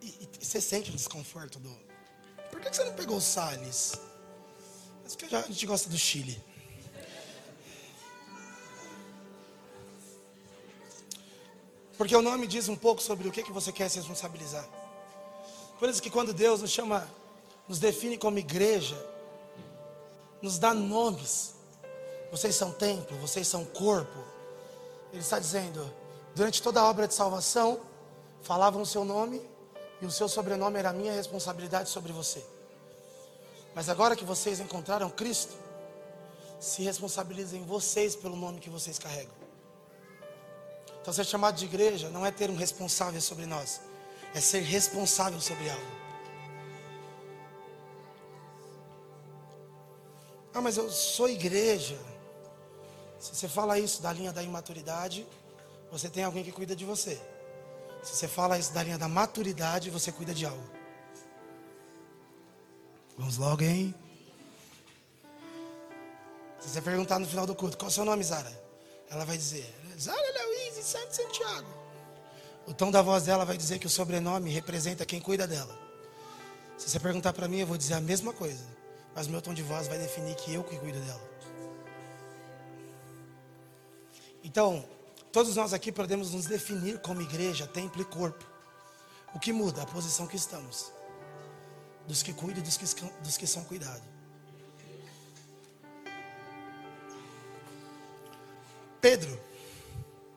E, [LAUGHS] e, e você sente o desconforto do. Por que, que você não pegou Salles? Mas que a gente gosta do Chile. Porque o nome diz um pouco sobre o que, que você quer se responsabilizar. Por isso que quando Deus nos chama, nos define como igreja, nos dá nomes. Vocês são templo, vocês são corpo. Ele está dizendo, durante toda a obra de salvação, falavam o seu nome e o seu sobrenome era a minha responsabilidade sobre você. Mas agora que vocês encontraram Cristo, se responsabilizem vocês pelo nome que vocês carregam. Então, ser chamado de igreja não é ter um responsável sobre nós, é ser responsável sobre algo. Ah, mas eu sou igreja. Se você fala isso da linha da imaturidade, você tem alguém que cuida de você. Se você fala isso da linha da maturidade, você cuida de algo. Vamos logo, hein? Se você perguntar no final do culto, qual é o seu nome, Zara? Ela vai dizer, Zara de Santo Santiago. O tom da voz dela vai dizer que o sobrenome representa quem cuida dela. Se você perguntar para mim, eu vou dizer a mesma coisa. Mas meu tom de voz vai definir que eu que cuido dela. Então, todos nós aqui podemos nos definir como igreja, templo e corpo. O que muda? A posição que estamos. Dos que cuidam e dos que, dos que são cuidados. Pedro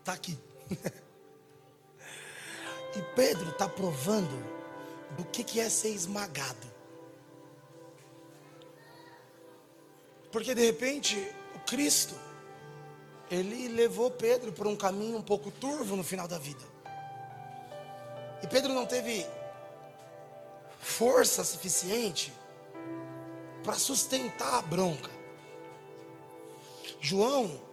está aqui. [LAUGHS] e Pedro está provando do que, que é ser esmagado. Porque de repente o Cristo, ele levou Pedro por um caminho um pouco turvo no final da vida. E Pedro não teve força suficiente para sustentar a bronca. João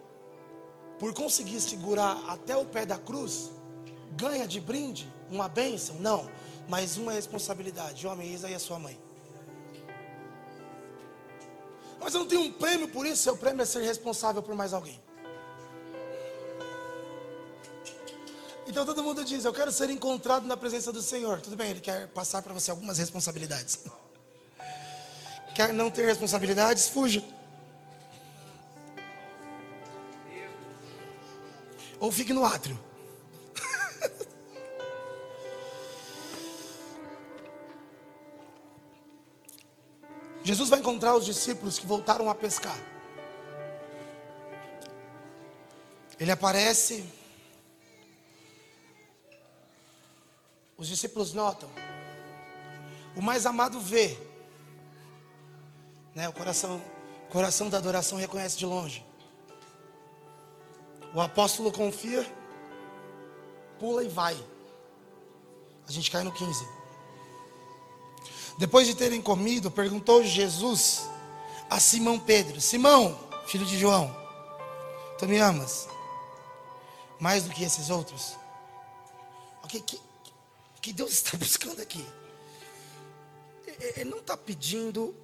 por conseguir segurar até o pé da cruz, ganha de brinde uma bênção? Não, mas uma responsabilidade. Homem, eis aí a sua mãe. Mas eu não tenho um prêmio por isso, seu prêmio é ser responsável por mais alguém. Então todo mundo diz: Eu quero ser encontrado na presença do Senhor. Tudo bem, Ele quer passar para você algumas responsabilidades. [LAUGHS] Quer não ter responsabilidades? Fuja. Ou fique no átrio. [LAUGHS] Jesus vai encontrar os discípulos que voltaram a pescar. Ele aparece. Os discípulos notam. O mais amado vê. Né, o coração, o coração da adoração reconhece de longe. O apóstolo confia, pula e vai. A gente cai no 15. Depois de terem comido, perguntou Jesus a Simão Pedro: Simão, filho de João, tu me amas mais do que esses outros? O que, que, que Deus está [LAUGHS] buscando aqui? Ele não está pedindo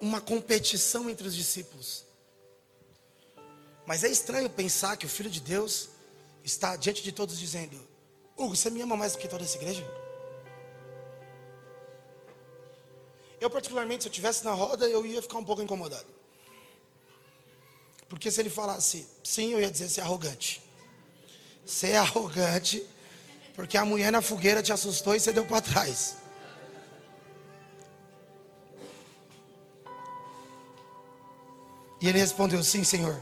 uma competição entre os discípulos. Mas é estranho pensar que o Filho de Deus está diante de todos dizendo: Hugo, você me ama mais do que toda essa igreja? Eu, particularmente, se eu estivesse na roda, eu ia ficar um pouco incomodado. Porque se ele falasse sim, eu ia dizer: você é arrogante. Você é arrogante, porque a mulher na fogueira te assustou e você deu para trás. E ele respondeu: Sim, Senhor.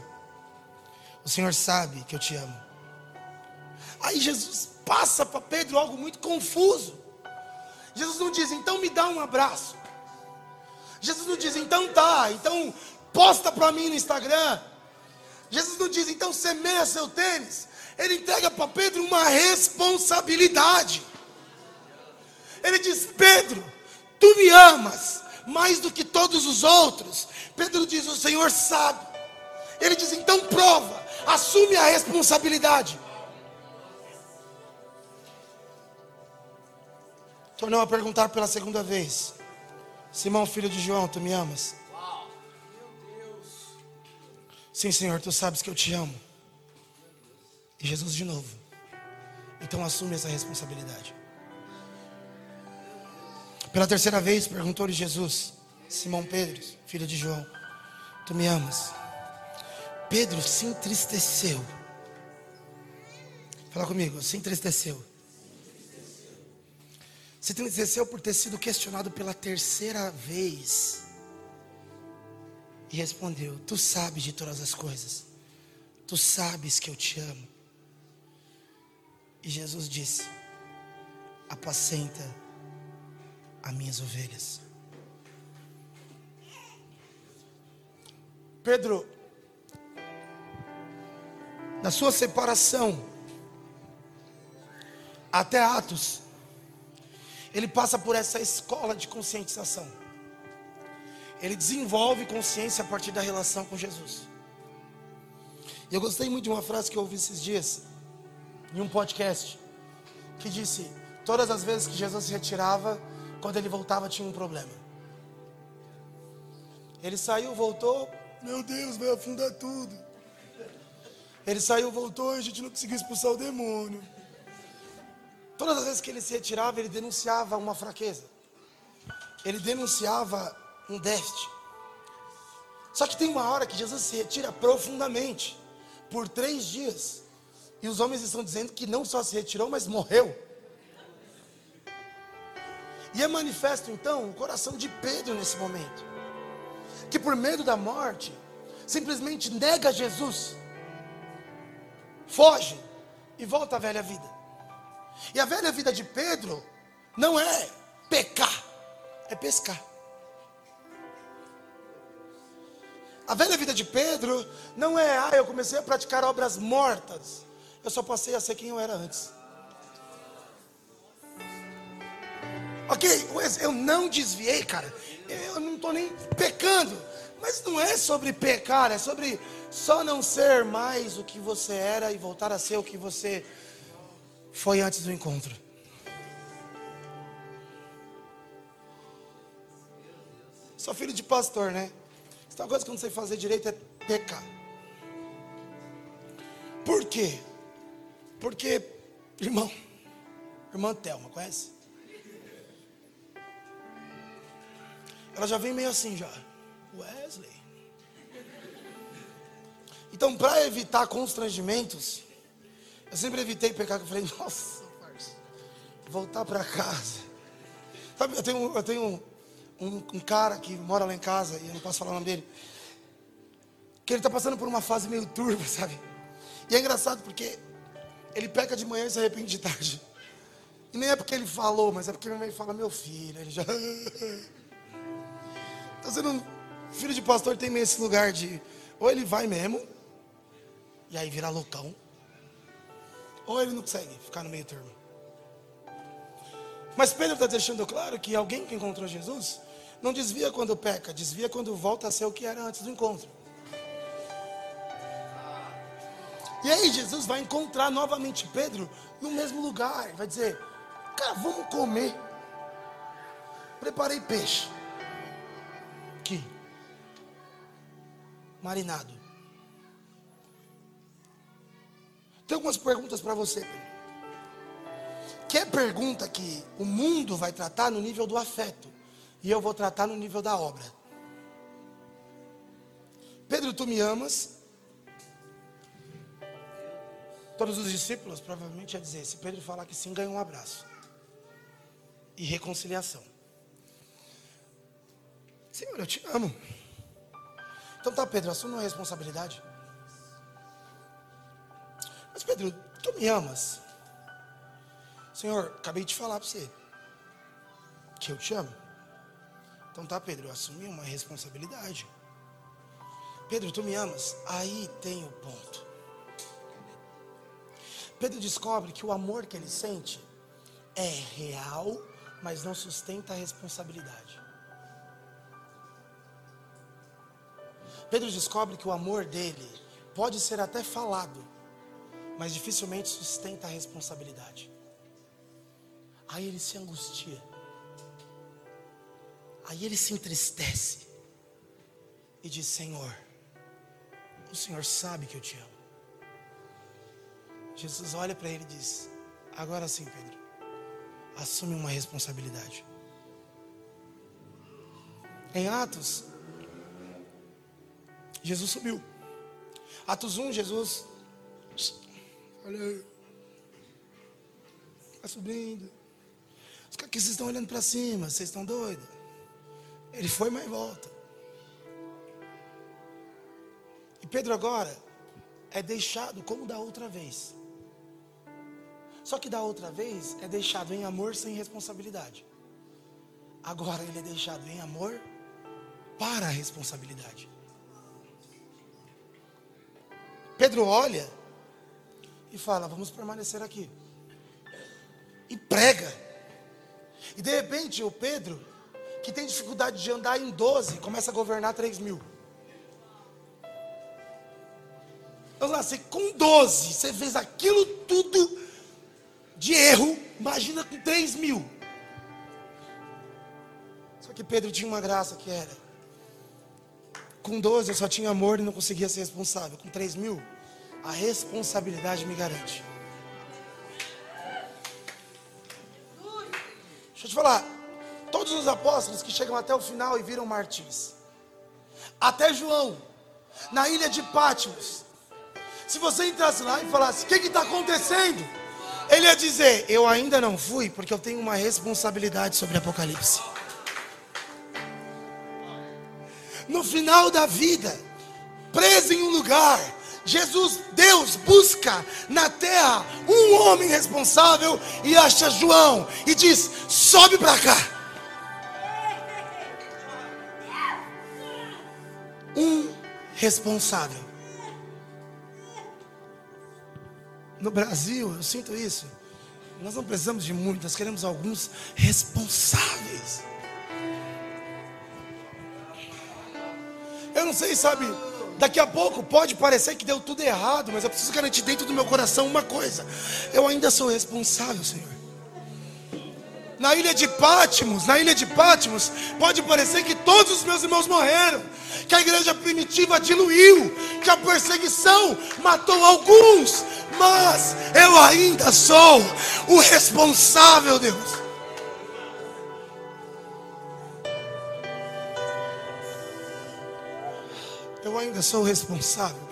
O Senhor sabe que eu te amo. Aí Jesus passa para Pedro algo muito confuso. Jesus não diz, então me dá um abraço. Jesus não diz, então tá, então posta para mim no Instagram. Jesus não diz, então semeia seu tênis. Ele entrega para Pedro uma responsabilidade. Ele diz: Pedro, tu me amas mais do que todos os outros. Pedro diz: O Senhor sabe. Ele diz: Então prova, assume a responsabilidade. Tornou a perguntar pela segunda vez: Simão, filho de João, tu me amas? Sim, Senhor, tu sabes que eu te amo. E Jesus de novo. Então assume essa responsabilidade. Pela terceira vez perguntou-lhe Jesus: Simão Pedro, filho de João, tu me amas? Pedro se entristeceu. Fala comigo, se entristeceu. Se entristeceu por ter sido questionado pela terceira vez. E respondeu: Tu sabes de todas as coisas. Tu sabes que eu te amo. E Jesus disse: Apacenta as minhas ovelhas. Pedro, na sua separação até Atos, ele passa por essa escola de conscientização. Ele desenvolve consciência a partir da relação com Jesus. E eu gostei muito de uma frase que eu ouvi esses dias, em um podcast, que disse: Todas as vezes que Jesus se retirava, quando ele voltava, tinha um problema. Ele saiu, voltou, meu Deus, vai afundar tudo. Ele saiu, voltou e a gente não conseguiu expulsar o demônio. Todas as vezes que ele se retirava, ele denunciava uma fraqueza. Ele denunciava um déficit. Só que tem uma hora que Jesus se retira profundamente, por três dias. E os homens estão dizendo que não só se retirou, mas morreu. E é manifesto então o coração de Pedro nesse momento, que por medo da morte, simplesmente nega Jesus, foge e volta à velha vida. E a velha vida de Pedro não é pecar, é pescar. A velha vida de Pedro não é, ah, eu comecei a praticar obras mortas, eu só passei a ser quem eu era antes. Ok, eu não desviei, cara. Eu não estou nem pecando. Mas não é sobre pecar, é sobre só não ser mais o que você era e voltar a ser o que você foi antes do encontro. Sou filho de pastor, né? Tem uma coisa que eu não sei fazer direito é pecar. Por quê? Porque, irmão, irmã Thelma, conhece? Ela já vem meio assim já. Wesley. Então, para evitar constrangimentos, eu sempre evitei pecar, eu falei, nossa, parça, voltar para casa. Sabe, eu tenho, eu tenho um, um, cara que mora lá em casa, e eu não posso falar o nome dele, que ele está passando por uma fase meio turva, sabe? E é engraçado porque ele peca de manhã e se arrepende de tarde. E nem é porque ele falou, mas é porque minha mãe fala, meu filho, ele já. [LAUGHS] Está sendo filho de pastor tem meio esse lugar de ou ele vai mesmo, e aí vira loucão, ou ele não consegue ficar no meio termo. Mas Pedro está deixando claro que alguém que encontrou Jesus não desvia quando peca, desvia quando volta a ser o que era antes do encontro. E aí Jesus vai encontrar novamente Pedro no mesmo lugar, vai dizer: Cara, vamos comer. Preparei peixe. Marinado. Tem algumas perguntas para você. Que é pergunta que o mundo vai tratar no nível do afeto. E eu vou tratar no nível da obra. Pedro, tu me amas? Todos os discípulos provavelmente ia dizer: se Pedro falar que sim, ganha um abraço e reconciliação. Senhor, eu te amo. Então tá, Pedro, assuma a responsabilidade. Mas Pedro, tu me amas? Senhor, acabei de falar para você que eu te amo. Então tá, Pedro, eu assumi uma responsabilidade. Pedro, tu me amas? Aí tem o ponto. Pedro descobre que o amor que ele sente é real mas não sustenta a responsabilidade. Pedro descobre que o amor dele pode ser até falado, mas dificilmente sustenta a responsabilidade. Aí ele se angustia. Aí ele se entristece e diz: Senhor, o Senhor sabe que eu te amo. Jesus olha para ele e diz: Agora sim, Pedro, assume uma responsabilidade. Em Atos, Jesus subiu. Atos 1, Jesus. Olha aí. Está subindo. Os caras que vocês estão olhando para cima, vocês estão doidos? Ele foi, mas volta. E Pedro agora é deixado como da outra vez. Só que da outra vez é deixado em amor sem responsabilidade. Agora ele é deixado em amor para a responsabilidade. Pedro olha e fala: Vamos permanecer aqui. E prega. E de repente o Pedro, que tem dificuldade de andar em 12, começa a governar 3 mil. Lá, você com 12, você fez aquilo tudo de erro, imagina com 3 mil. Só que Pedro tinha uma graça que era: com 12 eu só tinha amor e não conseguia ser responsável. Com 3 mil, a responsabilidade me garante. Deixa eu te falar, todos os apóstolos que chegam até o final e viram mártires, até João, na ilha de Pátimos, se você entrasse lá e falasse: O que está acontecendo? Ele ia dizer: Eu ainda não fui, porque eu tenho uma responsabilidade sobre Apocalipse. No final da vida, preso em um lugar, Jesus, Deus, busca na terra um homem responsável e acha João e diz: Sobe para cá. Um responsável. No Brasil, eu sinto isso. Nós não precisamos de muito, nós queremos alguns responsáveis. Eu não sei, sabe? Daqui a pouco pode parecer que deu tudo errado, mas eu preciso garantir dentro do meu coração uma coisa: eu ainda sou responsável, Senhor. Na ilha de Pátimos, na ilha de Pátimos, pode parecer que todos os meus irmãos morreram, que a igreja primitiva diluiu, que a perseguição matou alguns, mas eu ainda sou o responsável, Deus. Ainda sou responsável